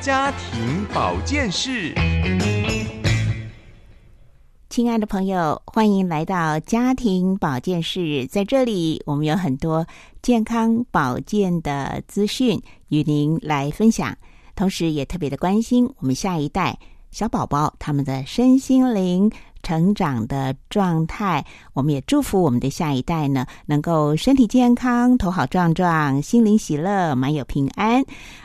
家庭保健室。亲爱的朋友，欢迎来到家庭保健室。在这里，我们有很多健康保健的资讯与您来分享，同时也特别的关心我们下一代小宝宝他们的身心灵。成长的状态，我们也祝福我们的下一代呢，能够身体健康、头好壮壮、心灵喜乐、满有平安。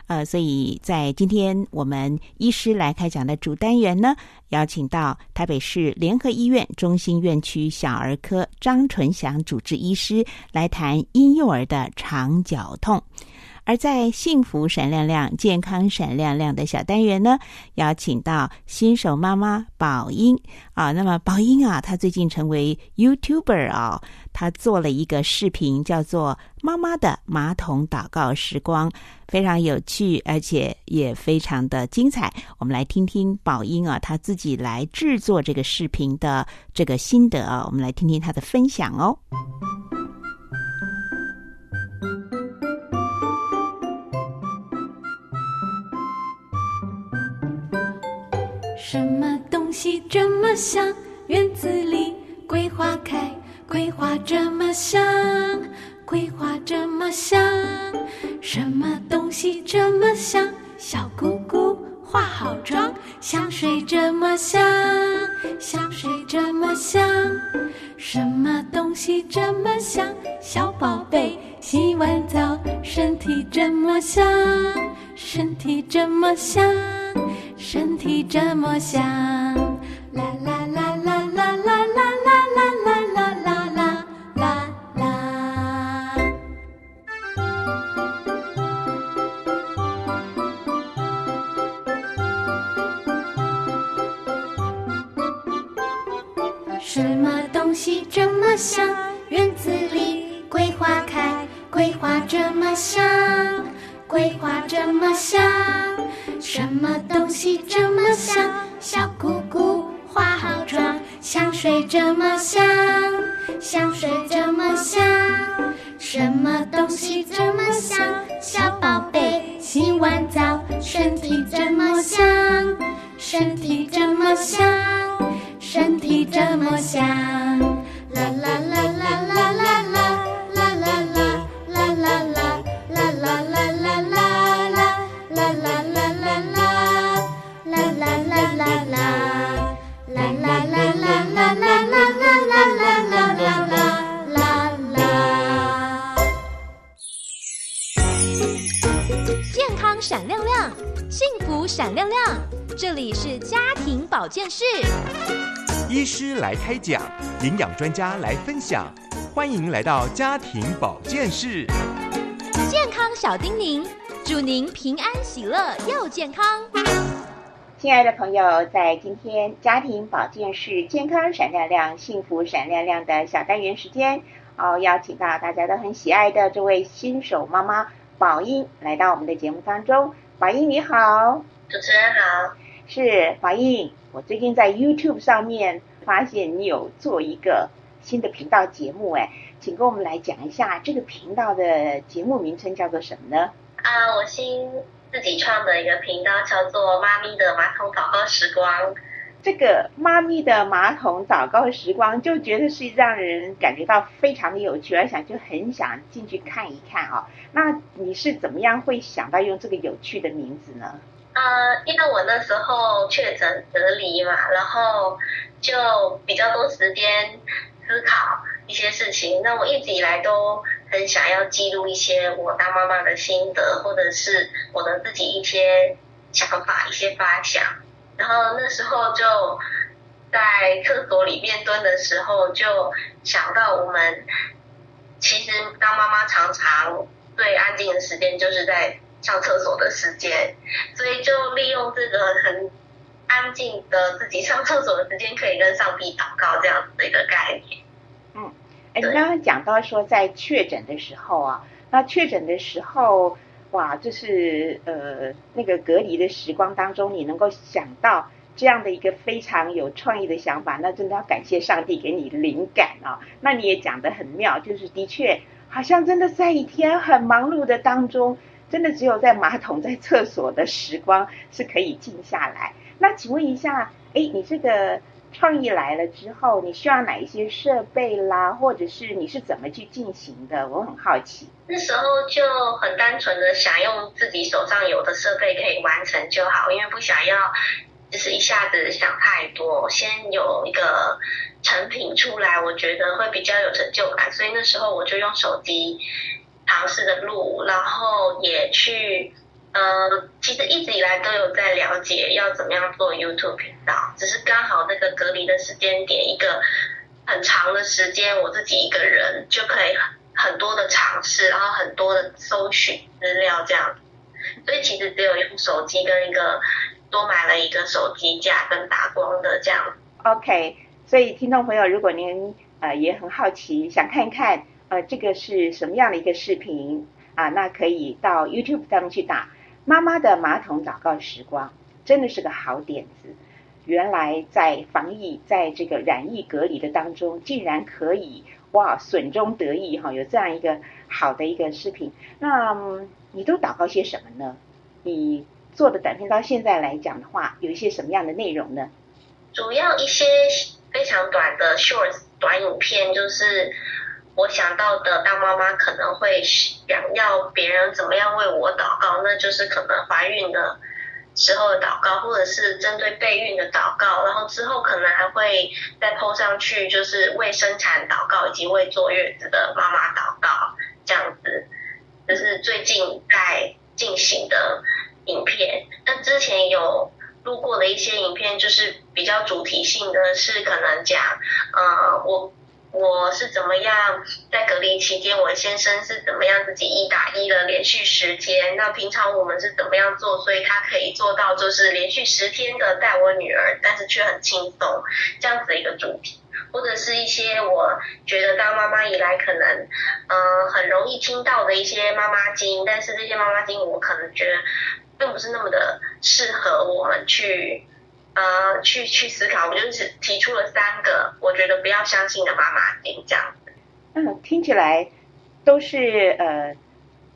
呃，所以在今天我们医师来开讲的主单元呢，邀请到台北市联合医院中心院区小儿科张纯祥主治医师来谈婴幼儿的肠绞痛。而在幸福闪亮亮、健康闪亮亮的小单元呢，邀请到新手妈妈宝英啊。那么宝英啊，她最近成为 YouTuber 啊，她做了一个视频，叫做《妈妈的马桶祷告时光》，非常有趣，而且也非常的精彩。我们来听听宝英啊，她自己来制作这个视频的这个心得啊，我们来听听她的分享哦。什么东西这么香？院子里桂花开，桂花这么香，桂花这么香。什么东西这么香？小姑姑化好妆，香水这么香，香水这么香。什么东西这么香？小宝贝洗完澡，身体这么香，身体这么香。身体这么香，啦啦啦啦啦啦啦啦啦啦啦啦啦啦。什么东西这么香？院子里桂花开，桂花这么香，桂花这么香。什么东西这么香？小姑姑化好妆，香水这么香，香水这么香。什么东西这么香？小宝贝洗完澡，身体这么香，身体这么香，身体这么香。啦啦啦啦啦啦啦。啦啦啦啦啦啦闪亮亮，幸福闪亮亮，这里是家庭保健室。医师来开讲，营养专家来分享，欢迎来到家庭保健室。健康小叮咛，祝您平安喜乐又健康。亲爱的朋友，在今天家庭保健室健康闪亮亮、幸福闪亮亮的小单元时间，哦，邀请到大家都很喜爱的这位新手妈妈。宝英来到我们的节目当中，宝英你好，主持人好，是宝英。我最近在 YouTube 上面发现你有做一个新的频道节目，哎，请跟我们来讲一下这个频道的节目名称叫做什么呢？啊，我新自己创的一个频道叫做“妈咪的马桶祷告时光”。这个妈咪的马桶祷告时光，就觉得是让人感觉到非常的有趣，而想就很想进去看一看啊。那你是怎么样会想到用这个有趣的名字呢？呃，因为我那时候确诊隔离嘛，然后就比较多时间思考一些事情。那我一直以来都很想要记录一些我当妈妈的心得，或者是我的自己一些想法、一些发想。然后那时候就在厕所里面蹲的时候，就想到我们其实当妈妈常常最安静的时间就是在上厕所的时间，所以就利用这个很安静的自己上厕所的时间，可以跟上帝祷告这样子的一个概念。嗯，哎，你刚刚讲到说在确诊的时候啊，那确诊的时候，哇，就是呃那个隔离的时光当中，你能够想到这样的一个非常有创意的想法，那真的要感谢上帝给你灵感啊。那你也讲得很妙，就是的确好像真的在一天很忙碌的当中。真的只有在马桶、在厕所的时光是可以静下来。那请问一下，哎，你这个创意来了之后，你需要哪一些设备啦，或者是你是怎么去进行的？我很好奇。那时候就很单纯的想用自己手上有的设备可以完成就好，因为不想要就是一下子想太多，先有一个成品出来，我觉得会比较有成就感。所以那时候我就用手机。尝试的录，然后也去，呃，其实一直以来都有在了解要怎么样做 YouTube 频道，只是刚好那个隔离的时间点，一个很长的时间，我自己一个人就可以很多的尝试，然后很多的搜寻资料这样，所以其实只有用手机跟一个多买了一个手机架跟打光的这样。OK，所以听众朋友，如果您呃也很好奇，想看一看。呃，这个是什么样的一个视频啊？那可以到 YouTube 上面去打“妈妈的马桶祷告时光”，真的是个好点子。原来在防疫，在这个染疫隔离的当中，竟然可以哇，损中得益哈，有这样一个好的一个视频。那你都祷告些什么呢？你做的短片到现在来讲的话，有一些什么样的内容呢？主要一些非常短的 short 短影片，就是。我想到的当妈妈可能会想要别人怎么样为我祷告，那就是可能怀孕的时候的祷告，或者是针对备孕的祷告，然后之后可能还会再 PO 上去，就是为生产祷告以及为坐月子的妈妈祷告这样子。这是最近在进行的影片。那之前有录过的一些影片，就是比较主题性的是可能讲，呃，我。我是怎么样在隔离期间，我先生是怎么样自己一打一了连续十天？那平常我们是怎么样做，所以他可以做到就是连续十天的带我女儿，但是却很轻松这样子的一个主题，或者是一些我觉得当妈妈以来可能嗯很容易听到的一些妈妈经，但是这些妈妈经我可能觉得并不是那么的适合我们去。呃，去去思考，我就是提出了三个我觉得不要相信的妈妈经这样。嗯，听起来都是呃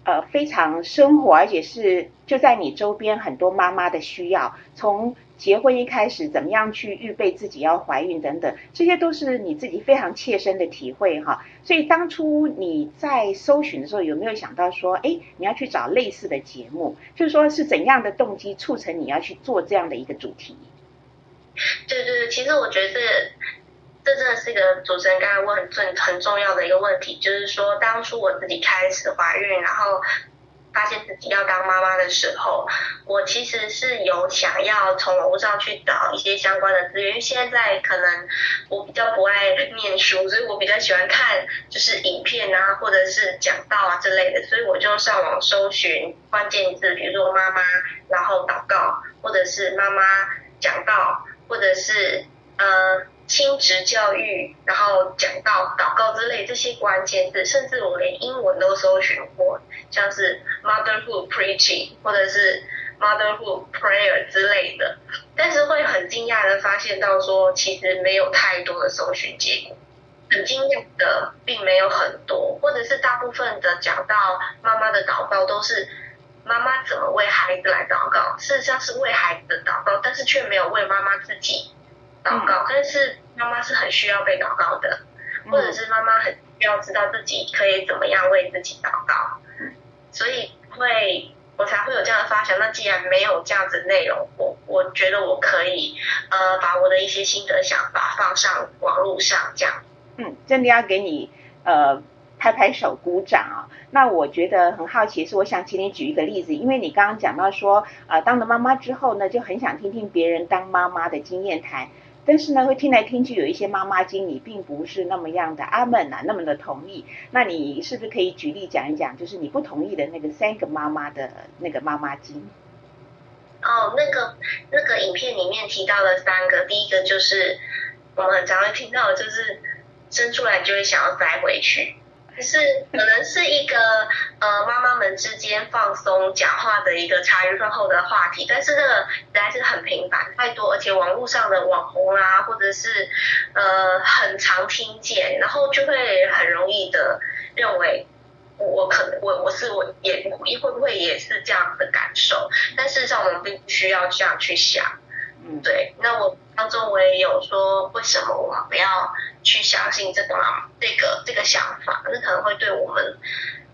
呃非常生活，而且是就在你周边很多妈妈的需要，从结婚一开始怎么样去预备自己要怀孕等等，这些都是你自己非常切身的体会哈。所以当初你在搜寻的时候，有没有想到说，哎，你要去找类似的节目？就是说是怎样的动机促成你要去做这样的一个主题？对对对，其实我觉得这这真的是一个主持人刚才问很重很重要的一个问题，就是说当初我自己开始怀孕，然后发现自己要当妈妈的时候，我其实是有想要从网络上去找一些相关的资源，因为现在可能我比较不爱念书，所以我比较喜欢看就是影片啊，或者是讲道啊之类的，所以我就上网搜寻关键字，比如说妈妈，然后祷告，或者是妈妈讲道。或者是呃亲职教育，然后讲到祷告之类这些关键字，甚至我连英文都搜寻过，像是 motherhood preaching 或者是 motherhood prayer 之类的，但是会很惊讶的发现到说，其实没有太多的搜寻结果，很惊讶的并没有很多，或者是大部分的讲到妈妈的祷告都是。妈妈怎么为孩子来祷告？事实上是为孩子的祷告，但是却没有为妈妈自己祷告。但是妈妈是很需要被祷告的，或者是妈妈很需要知道自己可以怎么样为自己祷告。所以会我才会有这样的发想。那既然没有这样子内容，我我觉得我可以呃把我的一些心得想法放上网络上，这样。嗯，真的要给你呃。拍拍手，鼓掌啊！那我觉得很好奇，是我想请你举一个例子，因为你刚刚讲到说，呃，当了妈妈之后呢，就很想听听别人当妈妈的经验谈，但是呢，会听来听去有一些妈妈经，你并不是那么样的阿门啊，那么的同意。那你是不是可以举例讲一讲，就是你不同意的那个三个妈妈的那个妈妈经？哦，那个那个影片里面提到的三个，第一个就是我们很常会听到，就是生出来就会想要塞回去。是可能是一个呃妈妈们之间放松讲话的一个茶余饭后的话题，但是这个实在是很频繁太多，而且网络上的网红啊，或者是呃很常听见，然后就会很容易的认为我可能我我是我也会不会也是这样的感受，但事实上我们并不需要这样去想，嗯，对，那我当中我也有说为什么我们不要。去相信这个这个这个想法，那可能会对我们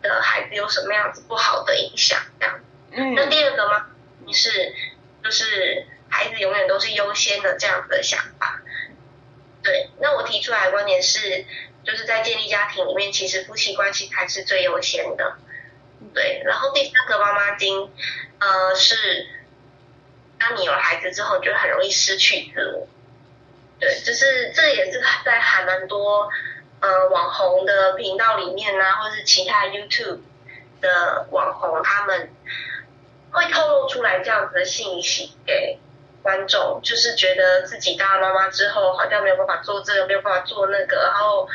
的孩子有什么样子不好的影响？这样。嗯。那第二个吗？是就是孩子永远都是优先的这样子的想法。对。那我提出来的观点是，就是在建立家庭里面，其实夫妻关系才是最优先的。对。然后第三个妈妈经，呃，是当你有了孩子之后，你就很容易失去自我。对，就是这也是在还蛮多呃网红的频道里面呢，或是其他 YouTube 的网红，他们会透露出来这样子的信息给观众，就是觉得自己当了妈妈之后，好像没有办法做这个，没有办法做那个，然后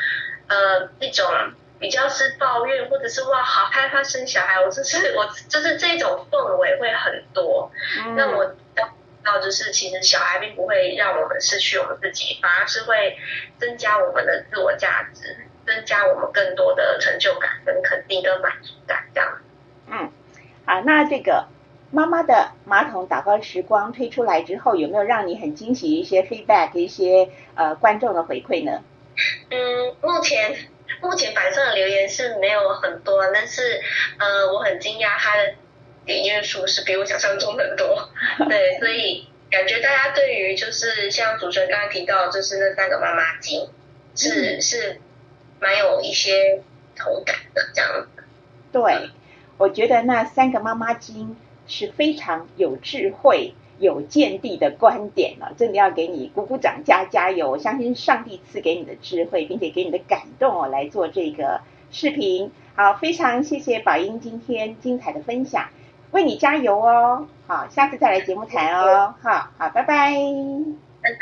呃一种比较是抱怨，或者是哇好害怕生小孩，我就是 我就是这种氛围会很多，那我。到就是，其实小孩并不会让我们失去我们自己，反而是会增加我们的自我价值，增加我们更多的成就感、跟肯定、跟满足感，这样。嗯，好，那这个妈妈的马桶祷告时光推出来之后，有没有让你很惊喜一些 feedback 一些呃观众的回馈呢？嗯，目前目前板上的留言是没有很多，但是呃，我很惊讶他的。点阅数是比我想象中的多，对，所以感觉大家对于就是像主持人刚才提到，就是那三个妈妈经，是是蛮有一些同感的这样子。对，我觉得那三个妈妈经是非常有智慧、有见地的观点了，真的要给你鼓鼓掌、加加油！我相信上帝赐给你的智慧，并且给你的感动哦，来做这个视频。好，非常谢谢宝英今天精彩的分享。为你加油哦！好，下次再来节目谈哦。好好，拜拜。拜拜。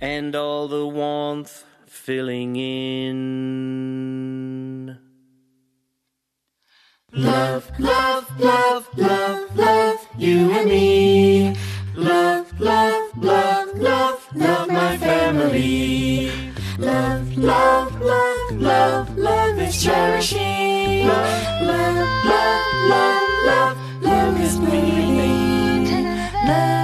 And all the warmth filling in. Love, love, love, love, love, you and me. Love, love, love, love, love my family. Love, love, love, love, love is cherishing. Love, love, love, love, love, love is bleeding. Love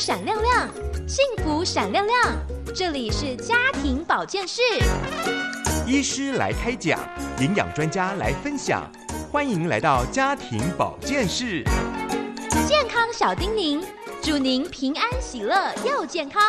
闪亮亮，幸福闪亮亮。这里是家庭保健室，医师来开讲，营养专家来分享，欢迎来到家庭保健室。健康小叮咛，祝您平安喜乐又健康。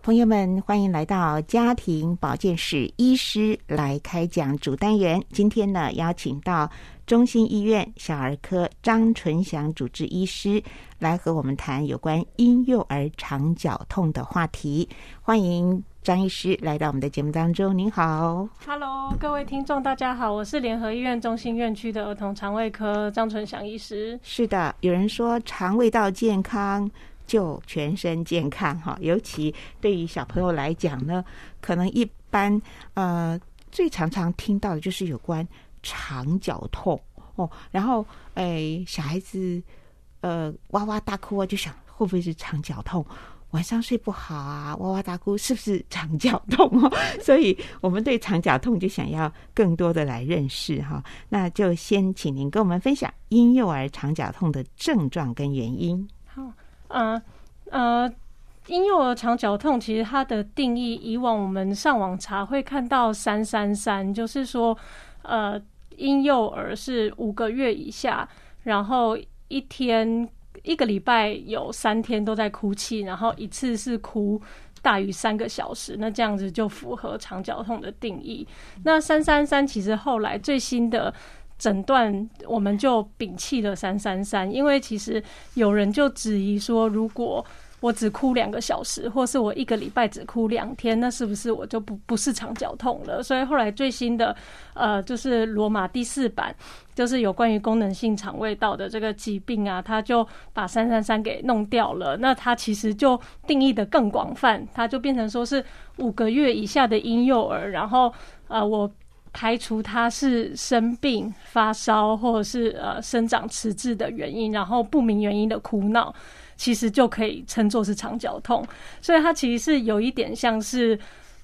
朋友们，欢迎来到家庭保健室，医师来开讲主单元。今天呢，邀请到中心医院小儿科张纯祥主治医师来和我们谈有关婴幼儿肠绞痛的话题。欢迎张医师来到我们的节目当中。您好，Hello，各位听众，大家好，我是联合医院中心院区的儿童肠胃科张纯祥医师。是的，有人说肠胃道健康。就全身健康哈，尤其对于小朋友来讲呢，可能一般呃最常常听到的就是有关肠绞痛哦，然后诶小孩子呃哇哇大哭啊，就想会不会是肠绞痛？晚上睡不好啊，哇哇大哭，是不是肠绞痛哦？所以我们对肠绞痛就想要更多的来认识哈，那就先请您跟我们分享婴幼儿肠绞痛的症状跟原因。好。呃呃，婴幼儿肠绞痛其实它的定义，以往我们上网查会看到三三三，就是说，呃，婴幼儿是五个月以下，然后一天一个礼拜有三天都在哭泣，然后一次是哭大于三个小时，那这样子就符合肠绞痛的定义。那三三三其实后来最新的。诊断我们就摒弃了三三三，因为其实有人就质疑说，如果我只哭两个小时，或是我一个礼拜只哭两天，那是不是我就不不是肠绞痛了？所以后来最新的呃，就是罗马第四版，就是有关于功能性肠胃道的这个疾病啊，他就把三三三给弄掉了。那它其实就定义的更广泛，它就变成说是五个月以下的婴幼儿，然后呃我。排除他是生病、发烧或者是呃生长迟滞的原因，然后不明原因的哭闹，其实就可以称作是肠绞痛。所以它其实是有一点像是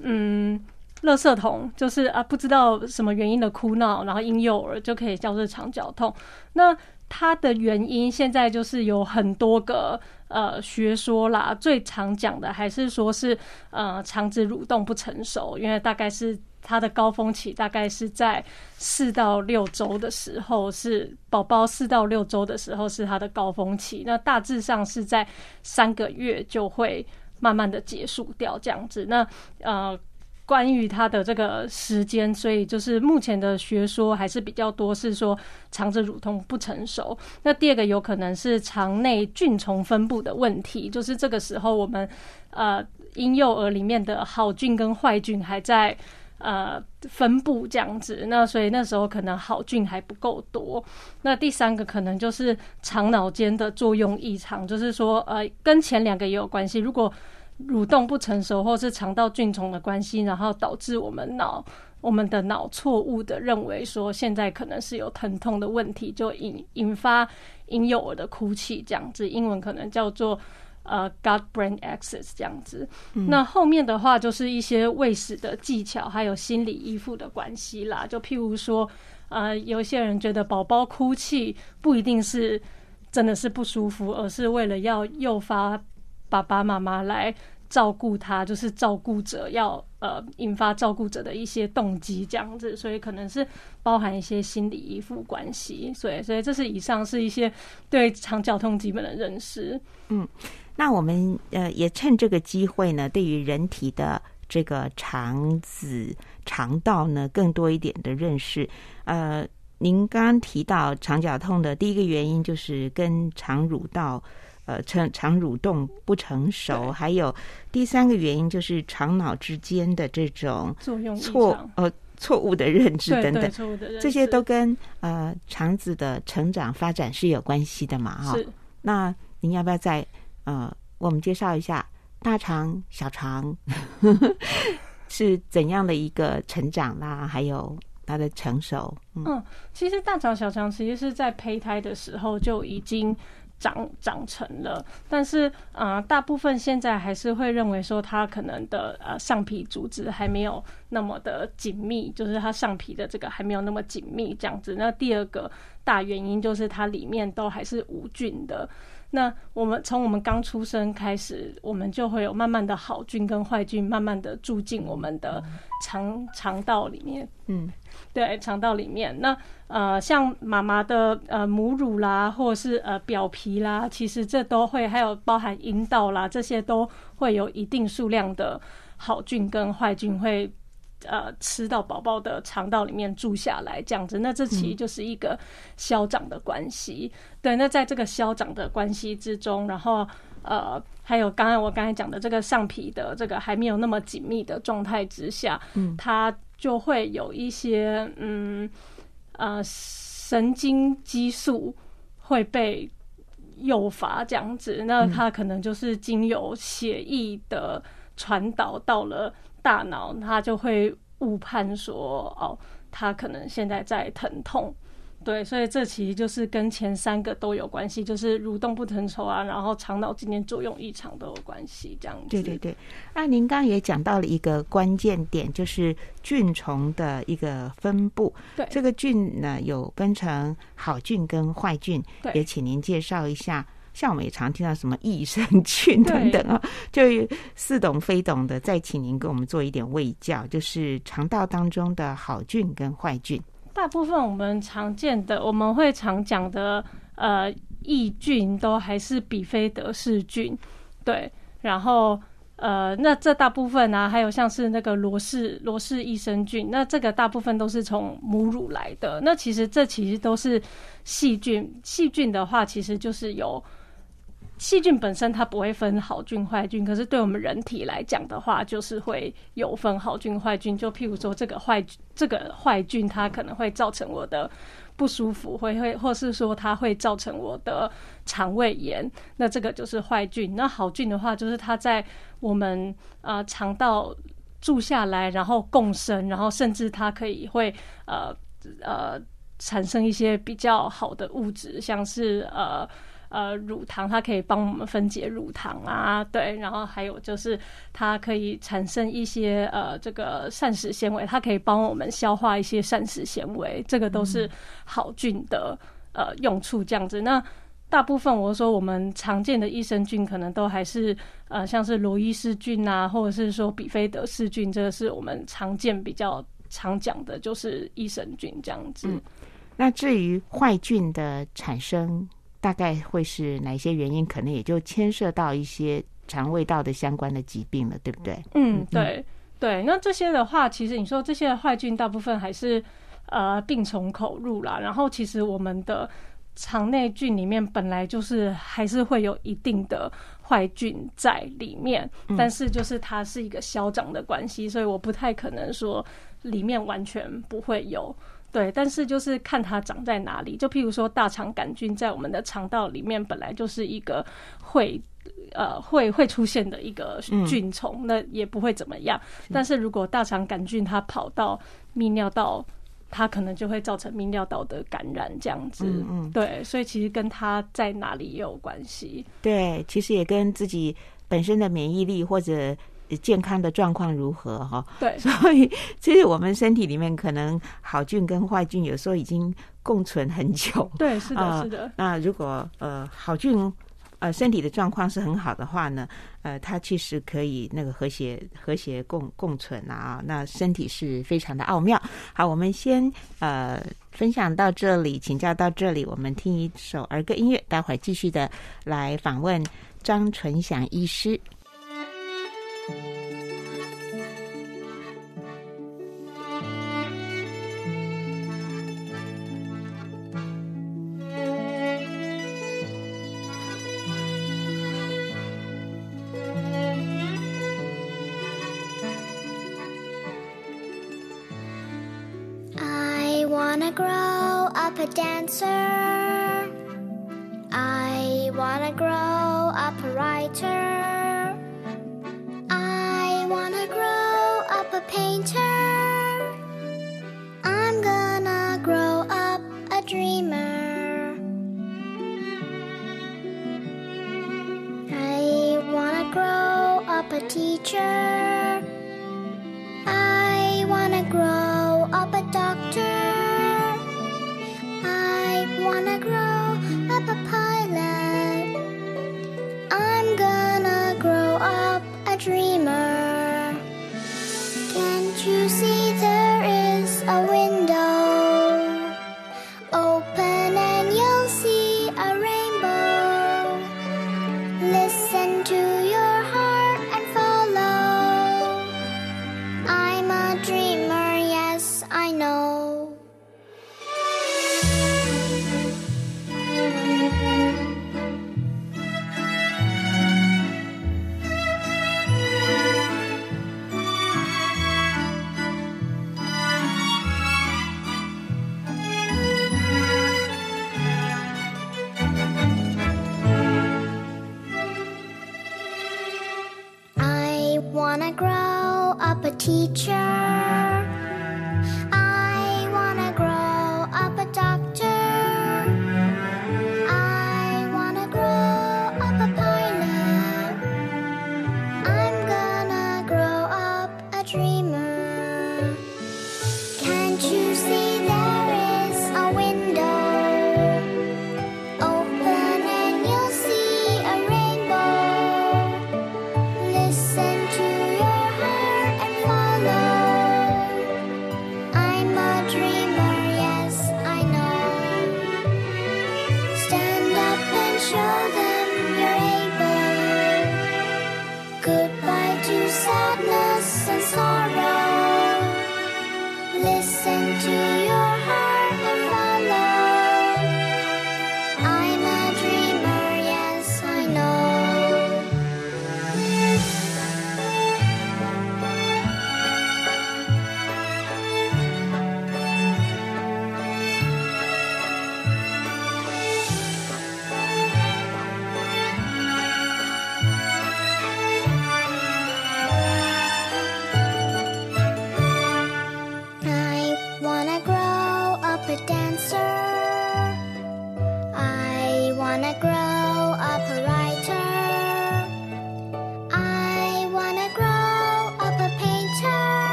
嗯，垃圾桶，就是啊不知道什么原因的哭闹，然后婴幼儿就可以叫做肠绞痛。那它的原因现在就是有很多个呃学说啦，最常讲的还是说是呃肠子蠕动不成熟，因为大概是。它的高峰期大概是在四到六周的时候，是宝宝四到六周的时候是它的高峰期。那大致上是在三个月就会慢慢的结束掉这样子。那呃，关于它的这个时间，所以就是目前的学说还是比较多，是说肠子蠕动不成熟。那第二个有可能是肠内菌虫分布的问题，就是这个时候我们呃婴幼儿里面的好菌跟坏菌还在。呃，分布这样子，那所以那时候可能好菌还不够多。那第三个可能就是肠脑间的作用异常，就是说，呃，跟前两个也有关系。如果蠕动不成熟，或是肠道菌虫的关系，然后导致我们脑我们的脑错误的认为说现在可能是有疼痛的问题，就引引发婴幼儿的哭泣这样子。英文可能叫做。呃，gut-brain axis 这样子，嗯那后面的话就是一些喂食的技巧，还有心理依附的关系啦。就譬如说，呃，有些人觉得宝宝哭泣不一定是真的是不舒服，而是为了要诱发爸爸妈妈来照顾他，就是照顾者要呃引发照顾者的一些动机这样子，所以可能是包含一些心理依附关系。所以，所以这是以上是一些对肠绞痛基本的认识。嗯那我们呃也趁这个机会呢，对于人体的这个肠子、肠道呢，更多一点的认识。呃，您刚刚提到肠绞痛的第一个原因就是跟肠蠕道。呃，肠肠蠕动不成熟，还有第三个原因就是肠脑之间的这种作用错呃错误的认知等等，这些都跟呃肠子的成长发展是有关系的嘛？哈、是那您要不要再呃，我们介绍一下大肠、小肠 是怎样的一个成长啦？还有它的成熟，嗯嗯，其实大肠小肠其实是在胚胎的时候就已经长长成了，但是啊，大部分现在还是会认为说它可能的呃上皮组织还没有那么的紧密，就是它上皮的这个还没有那么紧密这样子。那第二个大原因就是它里面都还是无菌的。那我们从我们刚出生开始，我们就会有慢慢的好菌跟坏菌慢慢的住进我们的肠肠道里面。嗯，对，肠道里面。那呃，像妈妈的呃母乳啦，或者是呃表皮啦，其实这都会，还有包含阴道啦，这些都会有一定数量的好菌跟坏菌会。呃，吃到宝宝的肠道里面住下来，这样子，那这其实就是一个消长的关系。对，那在这个消长的关系之中，然后呃，还有刚刚我刚才讲的这个上皮的这个还没有那么紧密的状态之下，嗯，它就会有一些嗯呃神经激素会被诱发，这样子，那它可能就是经由血液的传导到了。大脑它就会误判说，哦，他可能现在在疼痛，对，所以这其实就是跟前三个都有关系，就是蠕动不成熟啊，然后肠脑今天作用异常都有关系，这样子。对对对。那您刚刚也讲到了一个关键点，就是菌虫的一个分布。对，这个菌呢有分成好菌跟坏菌，也请您介绍一下。像我们也常听到什么益生菌等等啊，就似懂非懂的，再请您给我们做一点卫教，就是肠道当中的好菌跟坏菌。大部分我们常见的，我们会常讲的，呃，益菌都还是比菲德氏菌，对。然后，呃，那这大部分啊，还有像是那个罗氏罗氏益生菌，那这个大部分都是从母乳来的。那其实这其实都是细菌，细菌的话，其实就是有。细菌本身它不会分好菌坏菌，可是对我们人体来讲的话，就是会有分好菌坏菌。就譬如说，这个坏这个坏菌，它可能会造成我的不舒服，会会，或是说它会造成我的肠胃炎，那这个就是坏菌。那好菌的话，就是它在我们呃肠道住下来，然后共生，然后甚至它可以会呃呃产生一些比较好的物质，像是呃。呃，乳糖它可以帮我们分解乳糖啊，对，然后还有就是它可以产生一些呃这个膳食纤维，它可以帮我们消化一些膳食纤维，这个都是好菌的呃用处。这样子，那大部分我说我们常见的益生菌可能都还是呃像是罗伊氏菌啊，或者是说比菲德氏菌，这个是我们常见比较常讲的，就是益生菌这样子。那至于坏菌的产生。大概会是哪些原因？可能也就牵涉到一些肠胃道的相关的疾病了，对不对？嗯，对对。那这些的话，其实你说这些坏菌大部分还是呃病从口入啦。然后其实我们的肠内菌里面本来就是还是会有一定的坏菌在里面，但是就是它是一个消长的关系，所以我不太可能说里面完全不会有。对，但是就是看它长在哪里。就譬如说，大肠杆菌在我们的肠道里面本来就是一个会呃会会出现的一个菌虫，那也不会怎么样。但是如果大肠杆菌它跑到泌尿道，它可能就会造成泌尿道的感染，这样子。嗯嗯。对，所以其实跟它在哪里也有关系。对，其实也跟自己本身的免疫力或者。健康的状况如何？哈，对，所以其实我们身体里面可能好菌跟坏菌有时候已经共存很久。对，是的，是的。那如果呃好菌呃身体的状况是很好的话呢，呃，它其实可以那个和谐和谐共共存啊。那身体是非常的奥妙。好，我们先呃分享到这里，请教到这里，我们听一首儿歌音乐，待会儿继续的来访问张纯祥医师。wanna grow up a doctor. I wanna grow up a pilot. I'm gonna grow up a dreamer. Listen to your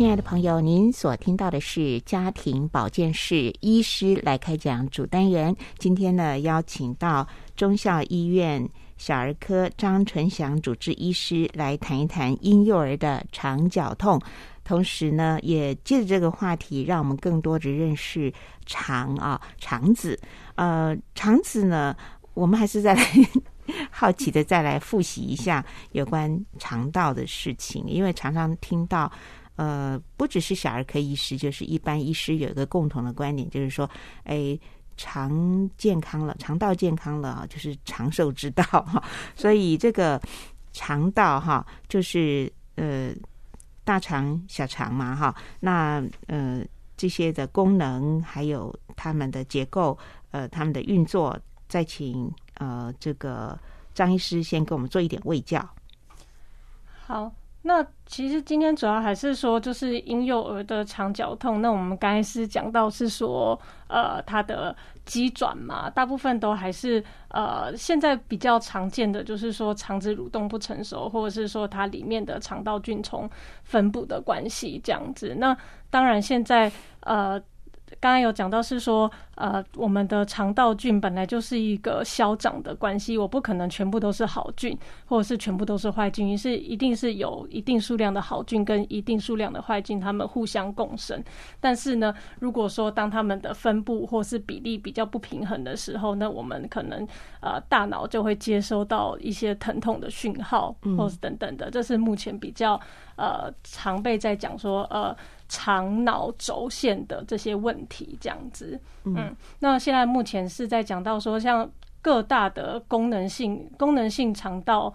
亲爱的朋友，您所听到的是家庭保健室医师来开讲主单元。今天呢，邀请到中校医院小儿科张纯祥主治医师来谈一谈婴幼儿的肠绞痛，同时呢，也借着这个话题，让我们更多的认识肠啊肠子。呃，肠子呢，我们还是再来 好奇的再来复习一下有关肠道的事情，因为常常听到。呃，不只是小儿科医师，就是一般医师有一个共同的观点，就是说，哎，肠健康了，肠道健康了，就是长寿之道哈。所以这个肠道哈，就是呃大肠、小肠嘛哈。那呃这些的功能还有它们的结构，呃它们的运作，再请呃这个张医师先给我们做一点胃教。好。那其实今天主要还是说，就是婴幼儿的肠绞痛。那我们刚才是讲到是说，呃，它的机转嘛，大部分都还是呃，现在比较常见的就是说肠子蠕动不成熟，或者是说它里面的肠道菌虫分布的关系这样子。那当然现在呃。刚刚有讲到是说，呃，我们的肠道菌本来就是一个消长的关系，我不可能全部都是好菌，或者是全部都是坏菌，于是一定是有一定数量的好菌跟一定数量的坏菌，它们互相共生。但是呢，如果说当它们的分布或是比例比较不平衡的时候，那我们可能呃大脑就会接收到一些疼痛的讯号，或是等等的，这是目前比较呃常被在讲说呃。肠脑轴线的这些问题，这样子，嗯，那现在目前是在讲到说，像各大的功能性功能性肠道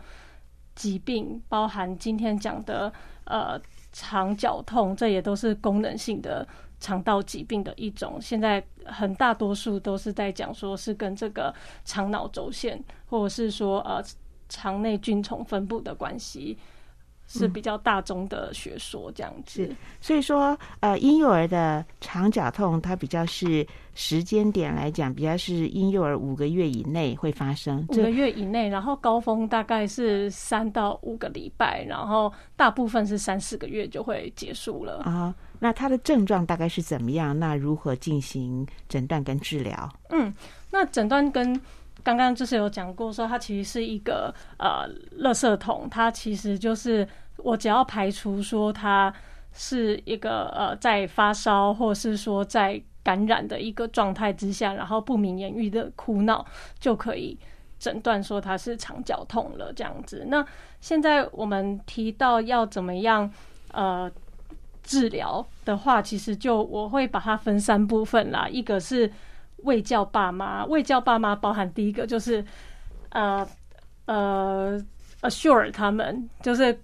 疾病，包含今天讲的呃肠绞痛，这也都是功能性的肠道疾病的一种。现在很大多数都是在讲说是跟这个肠脑轴线，或者是说呃肠内菌虫分布的关系。是比较大众的学说这样子，所以说，呃，婴幼儿的肠绞痛，它比较是时间点来讲，比较是婴幼儿五个月以内会发生，五个月以内，然后高峰大概是三到五个礼拜，然后大部分是三四个月就会结束了啊。那它的症状大概是怎么样？那如何进行诊断跟治疗？嗯，那诊断跟。刚刚就是有讲过，说它其实是一个呃，垃圾桶。它其实就是我只要排除说它是一个呃，在发烧或是说在感染的一个状态之下，然后不明言喻的哭闹，就可以诊断说它是肠绞痛了这样子。那现在我们提到要怎么样呃治疗的话，其实就我会把它分三部分啦，一个是。未教爸妈，未教爸妈包含第一个就是，呃呃，assure 他们，就是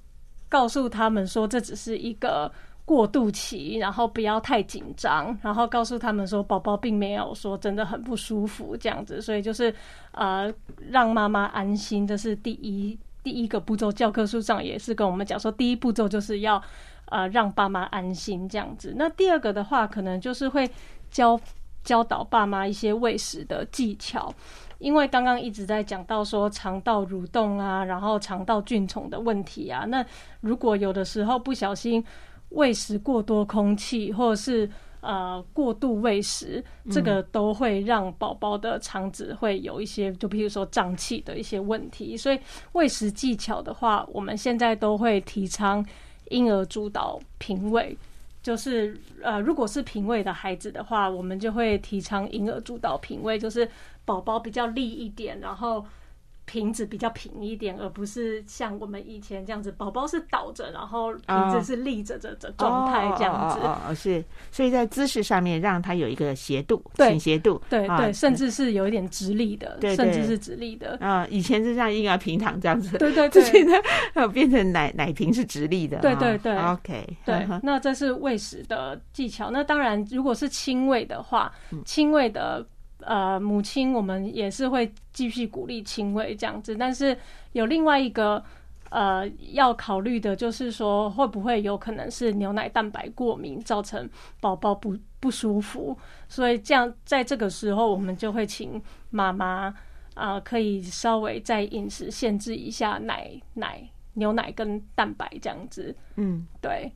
告诉他们说这只是一个过渡期，然后不要太紧张，然后告诉他们说宝宝并没有说真的很不舒服这样子，所以就是呃让妈妈安心，这是第一第一个步骤。教科书上也是跟我们讲说，第一步骤就是要呃让爸妈安心这样子。那第二个的话，可能就是会教。教导爸妈一些喂食的技巧，因为刚刚一直在讲到说肠道蠕动啊，然后肠道菌虫的问题啊。那如果有的时候不小心喂食过多空气，或者是呃过度喂食，这个都会让宝宝的肠子会有一些，就譬如说胀气的一些问题。所以喂食技巧的话，我们现在都会提倡婴儿主导平喂。就是呃，如果是品味的孩子的话，我们就会提倡婴儿主导品味，就是宝宝比较立一点，然后。瓶子比较平一点，而不是像我们以前这样子，宝宝是倒着，然后瓶子是立着的的状态这样子。哦，是，所以在姿势上面让它有一个斜度，倾斜度，对对，甚至是有一点直立的，甚至是直立的。啊，以前是像婴儿平躺这样子，对对对，现在变成奶奶瓶是直立的。对对对，OK，对，那这是喂食的技巧。那当然，如果是亲喂的话，亲喂的。呃，母亲，我们也是会继续鼓励亲喂这样子，但是有另外一个呃要考虑的，就是说会不会有可能是牛奶蛋白过敏造成宝宝不不舒服，所以这样在这个时候，我们就会请妈妈啊，可以稍微在饮食限制一下奶奶牛奶跟蛋白这样子，嗯，对。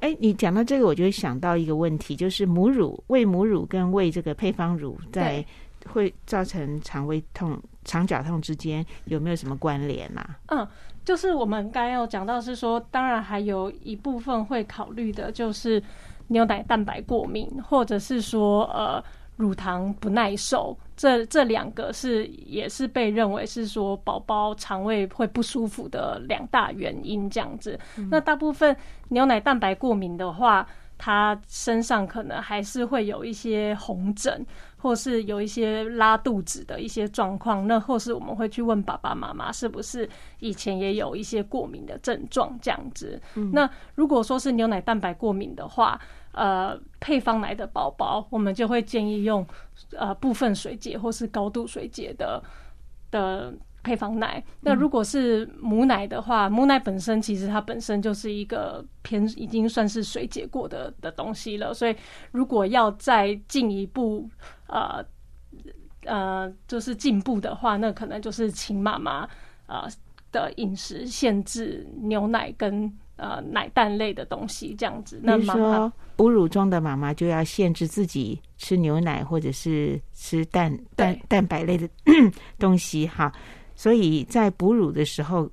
哎，你讲到这个，我就会想到一个问题，就是母乳喂母乳跟喂这个配方乳，在会造成肠胃痛、肠绞痛之间有没有什么关联呐？嗯，就是我们刚有讲到是说，当然还有一部分会考虑的就是牛奶蛋白过敏，或者是说呃。乳糖不耐受，这这两个是也是被认为是说宝宝肠胃会不舒服的两大原因，这样子。那大部分牛奶蛋白过敏的话，他身上可能还是会有一些红疹，或是有一些拉肚子的一些状况。那或是我们会去问爸爸妈妈，是不是以前也有一些过敏的症状这样子。那如果说是牛奶蛋白过敏的话，呃，配方奶的宝宝，我们就会建议用呃部分水解或是高度水解的的配方奶。那如果是母奶的话，母奶本身其实它本身就是一个偏已经算是水解过的的东西了，所以如果要再进一步呃呃就是进步的话，那可能就是请妈妈呃的饮食限制牛奶跟。呃，奶蛋类的东西这样子，那说哺乳中的妈妈就要限制自己吃牛奶或者是吃蛋蛋蛋白类的 东西哈。所以在哺乳的时候，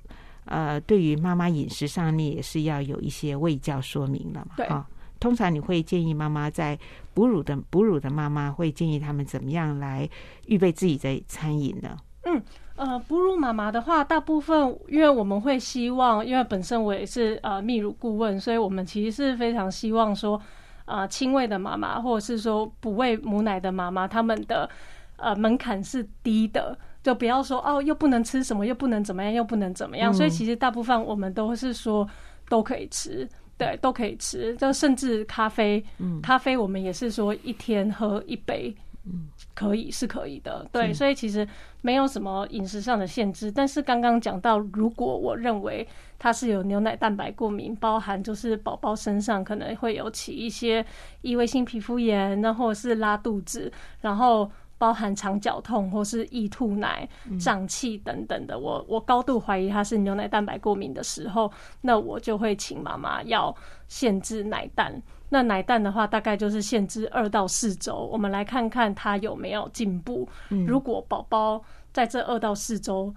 呃，对于妈妈饮食上面也是要有一些喂教说明了嘛。哈，通常你会建议妈妈在哺乳的哺乳的妈妈会建议他们怎么样来预备自己的餐饮呢？嗯。呃，哺乳妈妈的话，大部分因为我们会希望，因为本身我也是呃泌乳顾问，所以我们其实是非常希望说，呃，亲喂的妈妈或者是说不喂母奶的妈妈，他们的呃门槛是低的。就不要说哦，又不能吃什么，又不能怎么样，又不能怎么样。所以其实大部分我们都是说都可以吃，对，都可以吃。就甚至咖啡，嗯咖啡我们也是说一天喝一杯。嗯，可以是可以的，对，所以其实没有什么饮食上的限制。但是刚刚讲到，如果我认为它是有牛奶蛋白过敏，包含就是宝宝身上可能会有起一些异位性皮肤炎，那或者是拉肚子，然后包含肠绞痛或是易吐奶、胀气等等的，我我高度怀疑他是牛奶蛋白过敏的时候，那我就会请妈妈要限制奶蛋。那奶蛋的话，大概就是限制二到四周，我们来看看他有没有进步。如果宝宝在这二到四周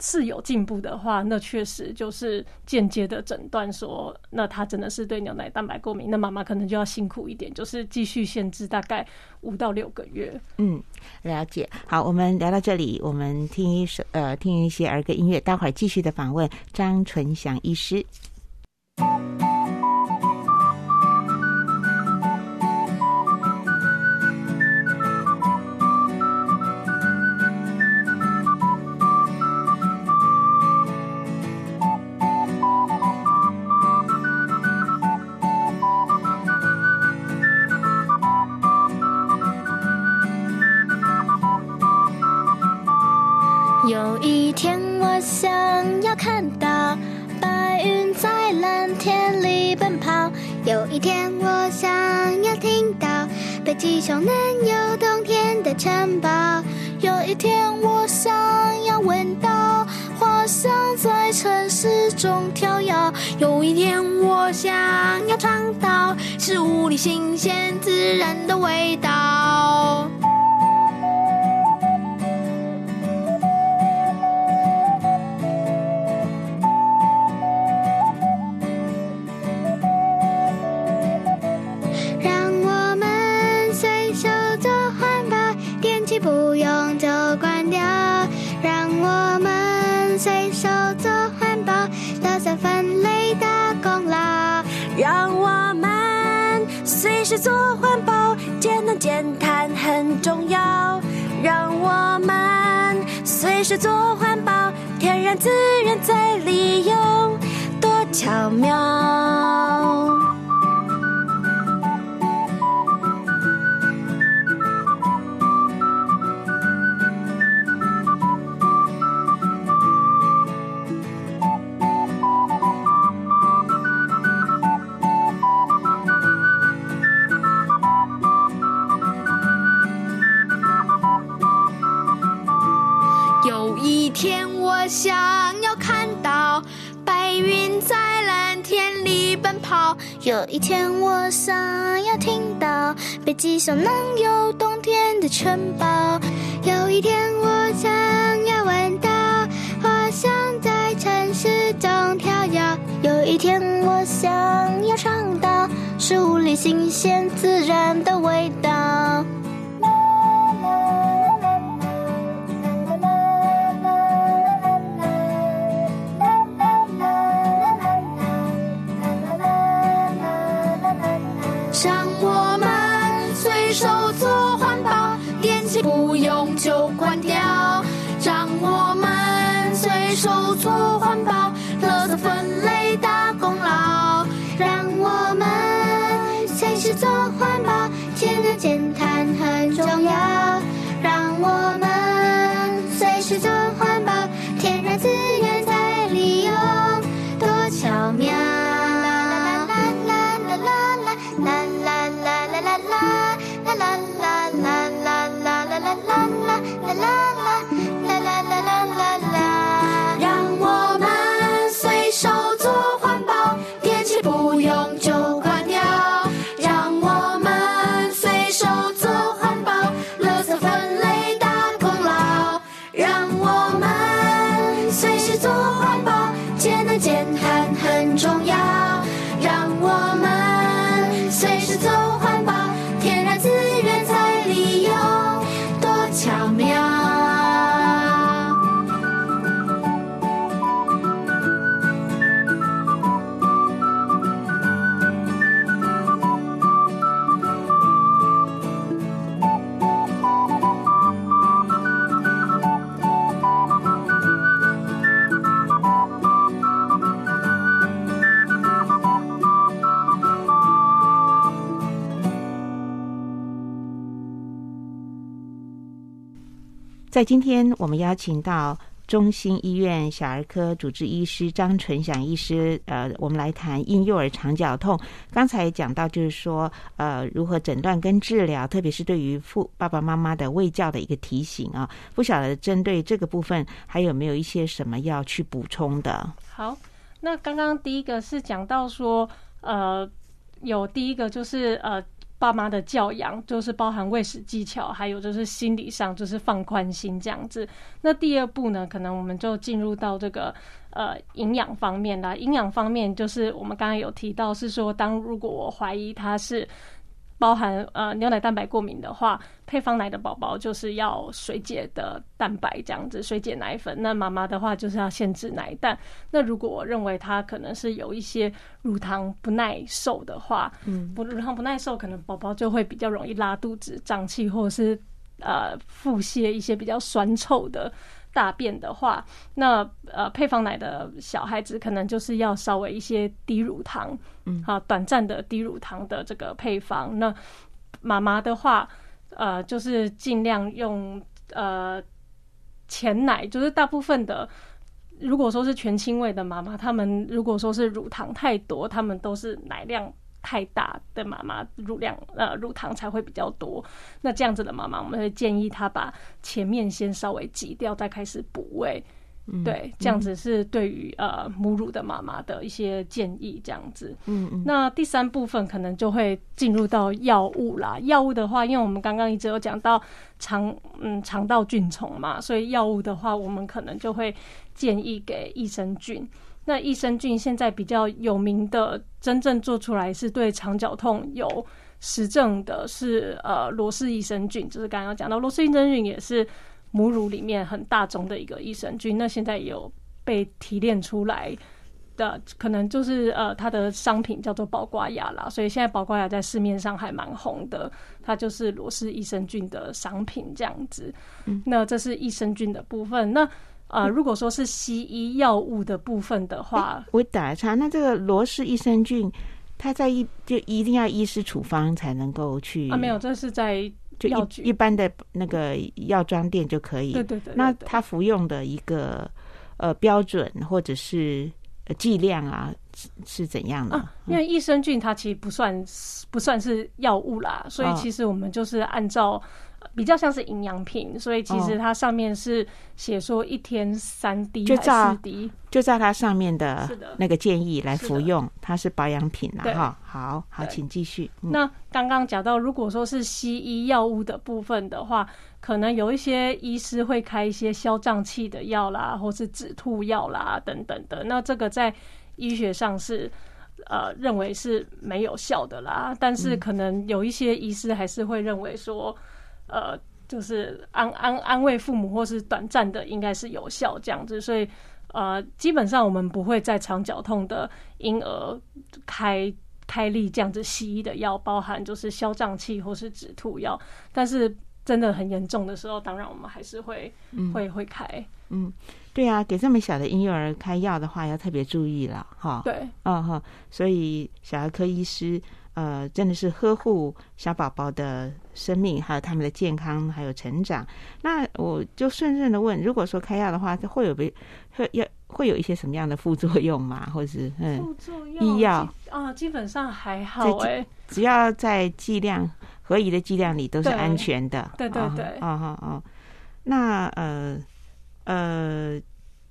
是有进步的话，那确实就是间接的诊断说，那他真的是对牛奶蛋白过敏。那妈妈可能就要辛苦一点，就是继续限制大概五到六个月。嗯，了解。好，我们聊到这里，我们听一首呃，听一些儿歌音乐，待会儿继续的访问张纯祥医师。天，我想要看到白云在蓝天里奔跑。有一天，我想要听到北极熊能有冬天的城堡。有一天，我想要闻到花香在城市中跳跃。有一天，我想要尝到食物里新鲜自然的味道。分类打光啦，让我们随时做环保，节能减碳很重要。让我们随时做环保，天然资源再利用，多巧妙。有一天，我想要听到北极熊能有冬天的城堡。有一天，我想要闻到花香在城市中飘摇。有一天，我想要尝到树里新鲜自然的味道。让我们随手做环保点击不用就关掉。让我们随手做环保垃圾分类大功劳。让我们随时做环保天然减康很重要。在今天我们邀请到。中心医院小儿科主治医师张纯祥医师，呃，我们来谈婴幼儿肠绞痛。刚才讲到，就是说，呃，如何诊断跟治疗，特别是对于父爸爸妈妈的喂教的一个提醒啊。不晓得针对这个部分，还有没有一些什么要去补充的？好，那刚刚第一个是讲到说，呃，有第一个就是呃。爸妈的教养就是包含喂食技巧，还有就是心理上就是放宽心这样子。那第二步呢，可能我们就进入到这个呃营养方面啦。营养方面就是我们刚刚有提到，是说当如果我怀疑他是。包含呃牛奶蛋白过敏的话，配方奶的宝宝就是要水解的蛋白这样子，水解奶粉。那妈妈的话就是要限制奶蛋。那如果我认为他可能是有一些乳糖不耐受的话，嗯，不乳糖不耐受，可能宝宝就会比较容易拉肚子、胀气，或者是呃腹泻一些比较酸臭的。大便的话，那呃配方奶的小孩子可能就是要稍微一些低乳糖，嗯，好短暂的低乳糖的这个配方。那妈妈的话，呃，就是尽量用呃前奶，就是大部分的，如果说是全亲喂的妈妈，他们如果说是乳糖太多，他们都是奶量。太大的妈妈乳量呃乳糖才会比较多，那这样子的妈妈，我们会建议她把前面先稍微挤掉，再开始补喂。对，这样子是对于呃母乳的妈妈的一些建议，这样子。嗯嗯。那第三部分可能就会进入到药物啦。药物的话，因为我们刚刚一直有讲到肠嗯肠道菌虫嘛，所以药物的话，我们可能就会建议给益生菌。那益生菌现在比较有名的，真正做出来是对肠绞痛有实证的，是呃罗氏益生菌，就是刚刚讲到罗氏益生菌也是母乳里面很大宗的一个益生菌。那现在也有被提炼出来的，可能就是呃它的商品叫做宝瓜牙啦，所以现在宝瓜牙在市面上还蛮红的，它就是罗氏益生菌的商品这样子。那这是益生菌的部分，那。啊，如果说是西医药物的部分的话，我打岔。那这个罗氏益生菌，它在一就一定要医师处方才能够去啊？没有，这是在就一一般的那个药妆店就可以。对对对。那他服用的一个呃标准或者是剂量啊，是是怎样的？因为益生菌它其实不算不算是药物啦，所以其实我们就是按照。比较像是营养品，所以其实它上面是写说一天三滴还是四滴，就照它上面的那个建议来服用。它是保养品啦，哈。好好，请继续。那刚刚讲到，如果说是西医药物的部分的话，可能有一些医师会开一些消胀气的药啦，或是止吐药啦等等的。那这个在医学上是呃认为是没有效的啦，但是可能有一些医师还是会认为说。呃，就是安安安慰父母，或是短暂的，应该是有效这样子。所以，呃，基本上我们不会在肠绞痛的婴儿开开立这样子西医的药，包含就是消胀气或是止吐药。但是真的很严重的时候，当然我们还是会会会开。嗯，对啊，给这么小的婴幼儿开药的话，要特别注意了哈。对，嗯哈，所以小儿科医师。呃，真的是呵护小宝宝的生命，还有他们的健康，还有成长。那我就顺顺的问，如果说开药的话，会有被会要会有一些什么样的副作用吗？或者是嗯，副作用医药啊，基本上还好哎，只要在剂量合宜的剂量里都是安全的。对对对，啊哈啊，那呃呃，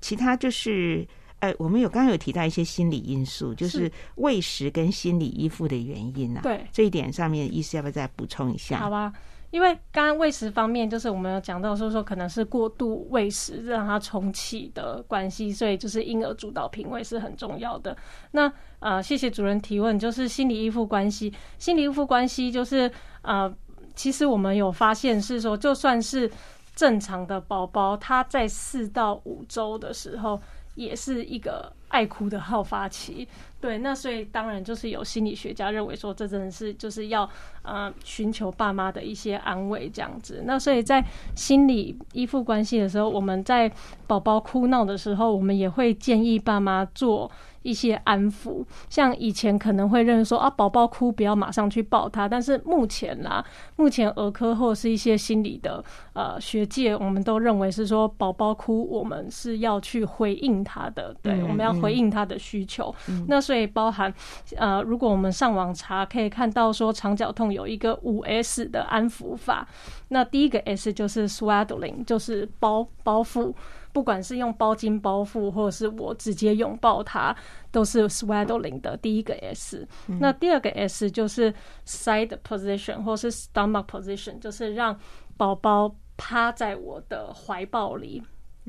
其他就是。呃，我们有刚刚有提到一些心理因素，就是喂食跟心理依附的原因呢。对这一点上面，医师要不要再补充一下？好吧，因为刚刚喂食方面，就是我们有讲到说说可能是过度喂食让它重启的关系，所以就是婴儿主导品味是很重要的。那呃，谢谢主任提问，就是心理依附关系，心理依附关系就是呃，其实我们有发现是说，就算是正常的宝宝，他在四到五周的时候。也是一个爱哭的好发期，对，那所以当然就是有心理学家认为说，这真的是就是要呃寻求爸妈的一些安慰这样子。那所以在心理依附关系的时候，我们在宝宝哭闹的时候，我们也会建议爸妈做一些安抚。像以前可能会认为说啊，宝宝哭不要马上去抱他，但是目前啦，目前儿科或是一些心理的呃学界，我们都认为是说宝宝哭，我们是要去回应他的，对，我们要回应他的需求。那所以包含呃，如果我们上网查，可以看到说肠绞痛有一个五 S 的安抚法。那第一个 S 就是 swaddling，就是包包覆，不管是用包巾包覆，或者是我直接拥抱它，都是 swaddling 的第一个 S。那第二个 S 就是 side position 或是 stomach position，就是让宝宝趴在我的怀抱里。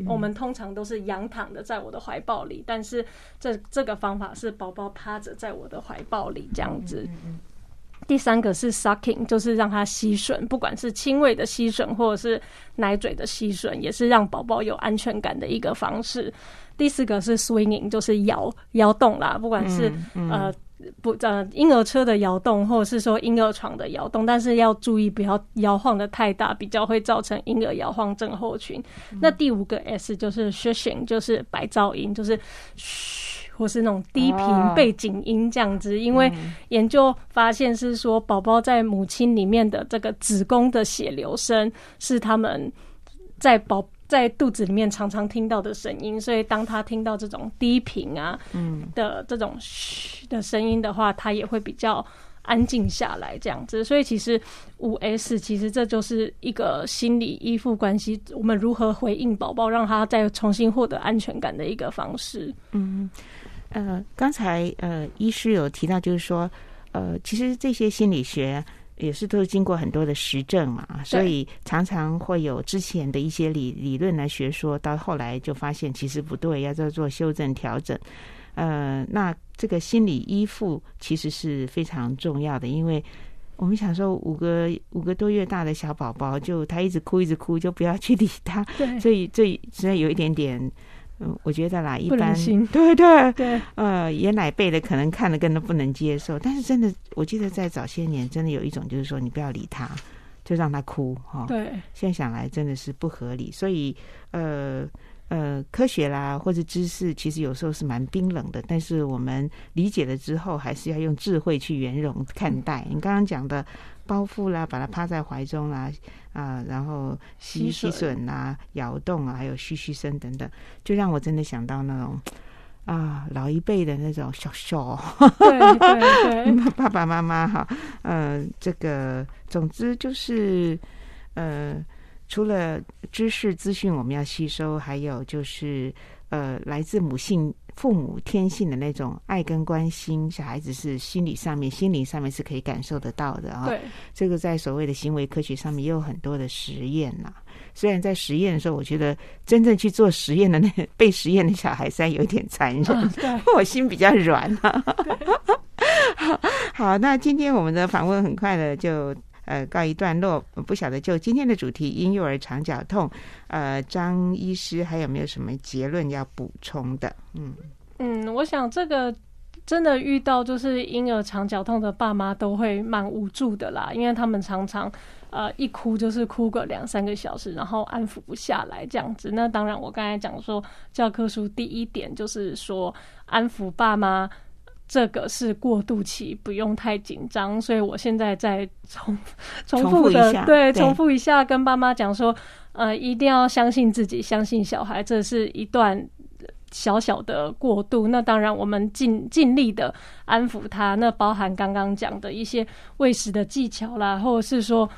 我们通常都是仰躺的在我的怀抱里，但是这这个方法是宝宝趴着在我的怀抱里这样子。第三个是 sucking，就是让它吸吮，不管是轻微的吸吮或者是奶嘴的吸吮，也是让宝宝有安全感的一个方式。第四个是 swinging，就是摇摇动啦，不管是呃不呃婴儿车的摇动，或者是说婴儿床的摇动，但是要注意不要摇晃的太大，比较会造成婴儿摇晃症候群。那第五个 S 就是 shushing，就是白噪音，就是嘘。或是那种低频背景音这样子，因为研究发现是说，宝宝在母亲里面的这个子宫的血流声是他们在宝在肚子里面常常听到的声音，所以当他听到这种低频啊的这种嘘的声音的话，他也会比较。安静下来，这样子，所以其实五 S 其实这就是一个心理依附关系，我们如何回应宝宝，让他再重新获得安全感的一个方式。嗯，呃，刚才呃，医师有提到，就是说，呃，其实这些心理学也是都是经过很多的实证嘛，所以常常会有之前的一些理理论来学说，到后来就发现其实不对，要再做修正调整。呃，那这个心理依附其实是非常重要的，因为我们想说五个五个多月大的小宝宝，就他一直哭一直哭，就不要去理他。对，所以这实在有一点点，嗯，我觉得啦，一般对对对，呃，爷奶辈的可能看了根本不能接受，但是真的，我记得在早些年，真的有一种就是说，你不要理他，就让他哭哈。对，现在想来真的是不合理，所以呃。呃，科学啦或者知识，其实有时候是蛮冰冷的，但是我们理解了之后，还是要用智慧去圆融看待。你刚刚讲的包覆啦，把它趴在怀中啦，啊，然后吸吸吮啊，摇动啊，还有嘘嘘声等等，就让我真的想到那种啊，老一辈的那种小小，对对对，爸爸妈妈哈，呃，这个总之就是呃。除了知识资讯我们要吸收，还有就是呃，来自母性父母天性的那种爱跟关心，小孩子是心理上面、心灵上面是可以感受得到的啊。对，这个在所谓的行为科学上面也有很多的实验呐。虽然在实验的时候，我觉得真正去做实验的那 被实验的小孩，虽然有一点残忍，我心比较软啊。好，那今天我们的访问很快的就。呃，告一段落，不晓得就今天的主题婴幼儿肠绞痛，呃，张医师还有没有什么结论要补充的？嗯嗯，我想这个真的遇到就是婴儿肠绞痛的爸妈都会蛮无助的啦，因为他们常常呃一哭就是哭个两三个小时，然后安抚不下来这样子。那当然，我刚才讲说教科书第一点就是说安抚爸妈。这个是过渡期，不用太紧张，所以我现在在重 重复的对重复一下，跟爸妈讲说，呃，一定要相信自己，相信小孩，这是一段小小的过渡。那当然，我们尽尽力的安抚他，那包含刚刚讲的一些喂食的技巧啦，或者是说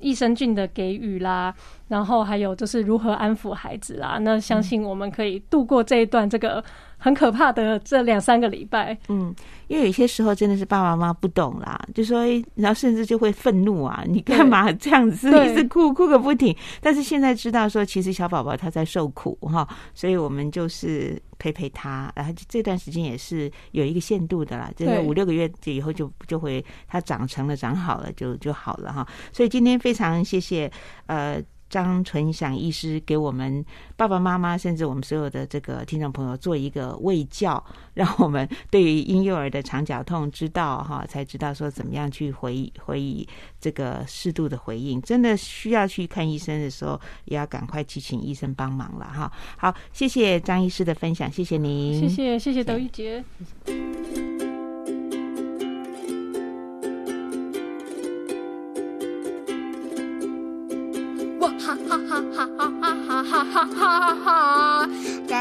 益生菌的给予啦，然后还有就是如何安抚孩子啦。那相信我们可以度过这一段这个。很可怕的这两三个礼拜，嗯，因为有些时候真的是爸爸妈妈不懂啦，就说，然后甚至就会愤怒啊，你干嘛这样子一直哭哭个不停？但是现在知道说，其实小宝宝他在受苦哈，所以我们就是陪陪他，然后这段时间也是有一个限度的啦，就是五六个月以后就就会他长成了长好了就就好了哈。所以今天非常谢谢呃。张纯祥医师给我们爸爸妈妈，甚至我们所有的这个听众朋友做一个卫教，让我们对于婴幼儿的肠绞痛知道哈，才知道说怎么样去回回以这个适度的回应。真的需要去看医生的时候，也要赶快去请医生帮忙了哈。好，谢谢张医师的分享，谢谢您，谢谢谢谢德玉姐。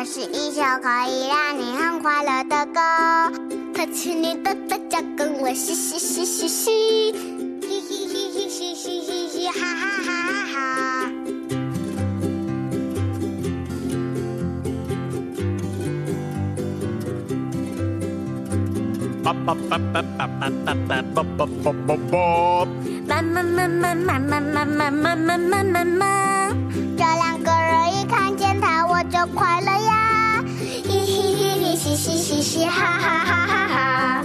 这是一首可以让你很快乐的歌。抬起你的嘴角，跟我嘻嘻嘻嘻嘻，嘻嘻嘻嘻嘻嘻嘻嘻，哈哈哈哈哈！叭叭叭叭叭叭叭叭叭叭叭叭叭。妈妈妈妈妈妈妈妈妈妈妈妈妈，这就快乐呀，嘻嘻嘻嘻嘻嘻嘻，哈哈哈哈哈！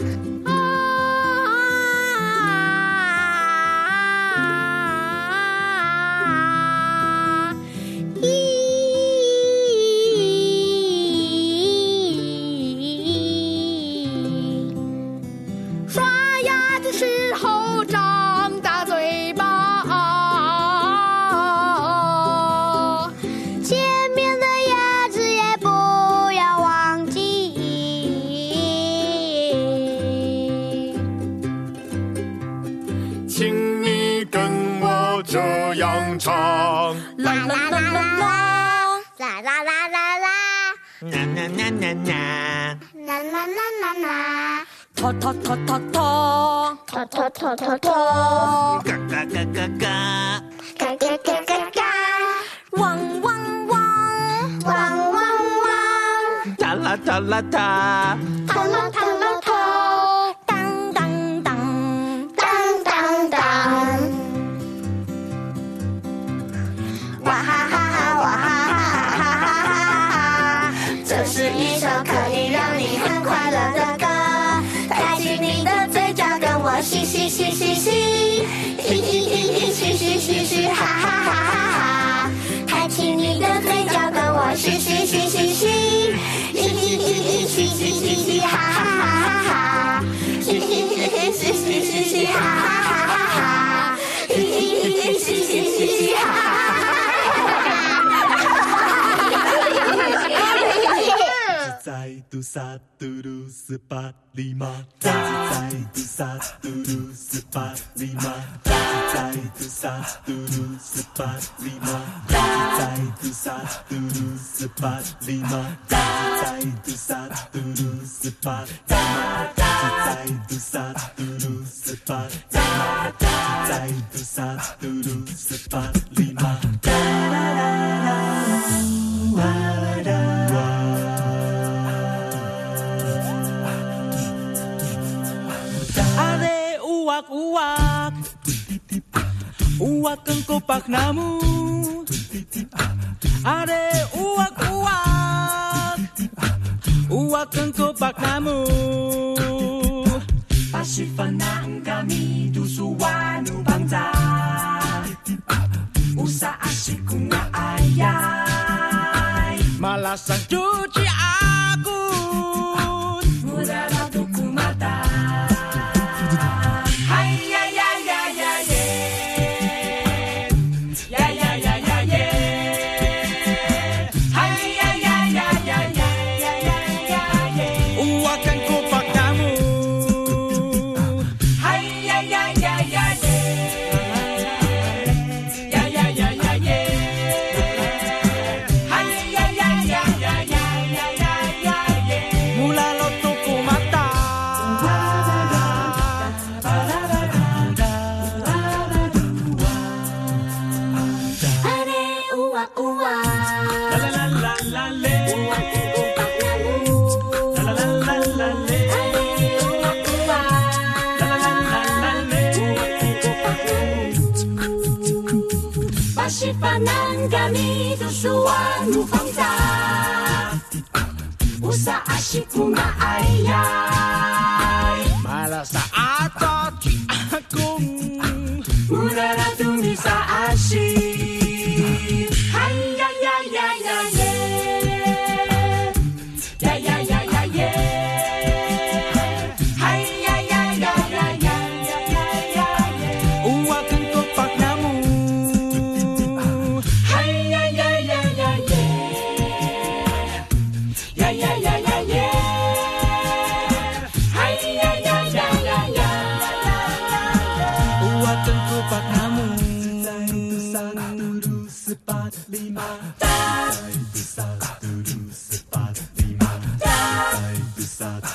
啦啦啦啦啦，啦啦啦啦啦，啦啦啦啦啦，啦啦啦啦啦，拖拖拖拖拖，拖拖拖拖拖，嘎嘎嘎嘎嘎，嘎嘎嘎嘎嘎，汪汪汪，汪汪汪，哒啦哒啦哒，汤喽萨嘟噜斯巴里玛，在嘟萨嘟噜斯巴里玛，在嘟萨嘟噜斯巴里玛，在嘟萨嘟噜斯巴里玛，在嘟萨嘟噜斯巴里玛，在嘟萨嘟噜斯巴里玛，在嘟萨嘟噜斯巴里玛。Are uak uak. Uak tengkopak namu ada uak uak. Uak tengkopak namu Pasifanaan kami dusuanu bangsa. Usa asiku ngayai. Malasang cuci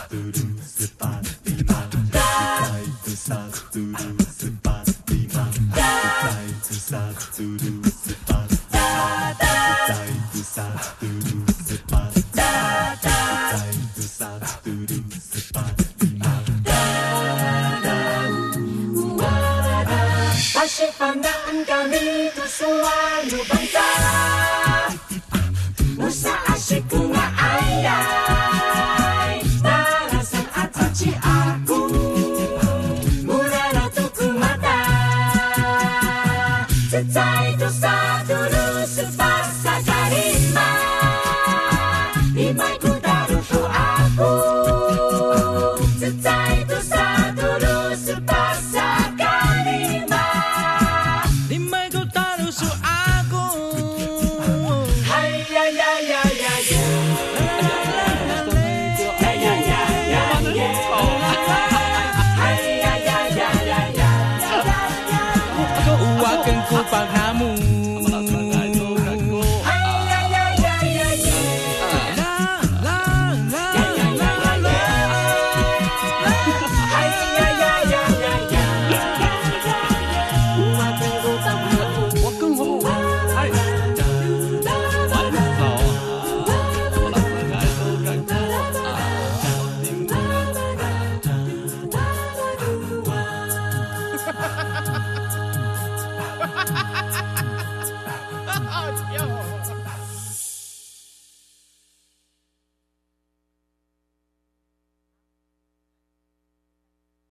Do do do do.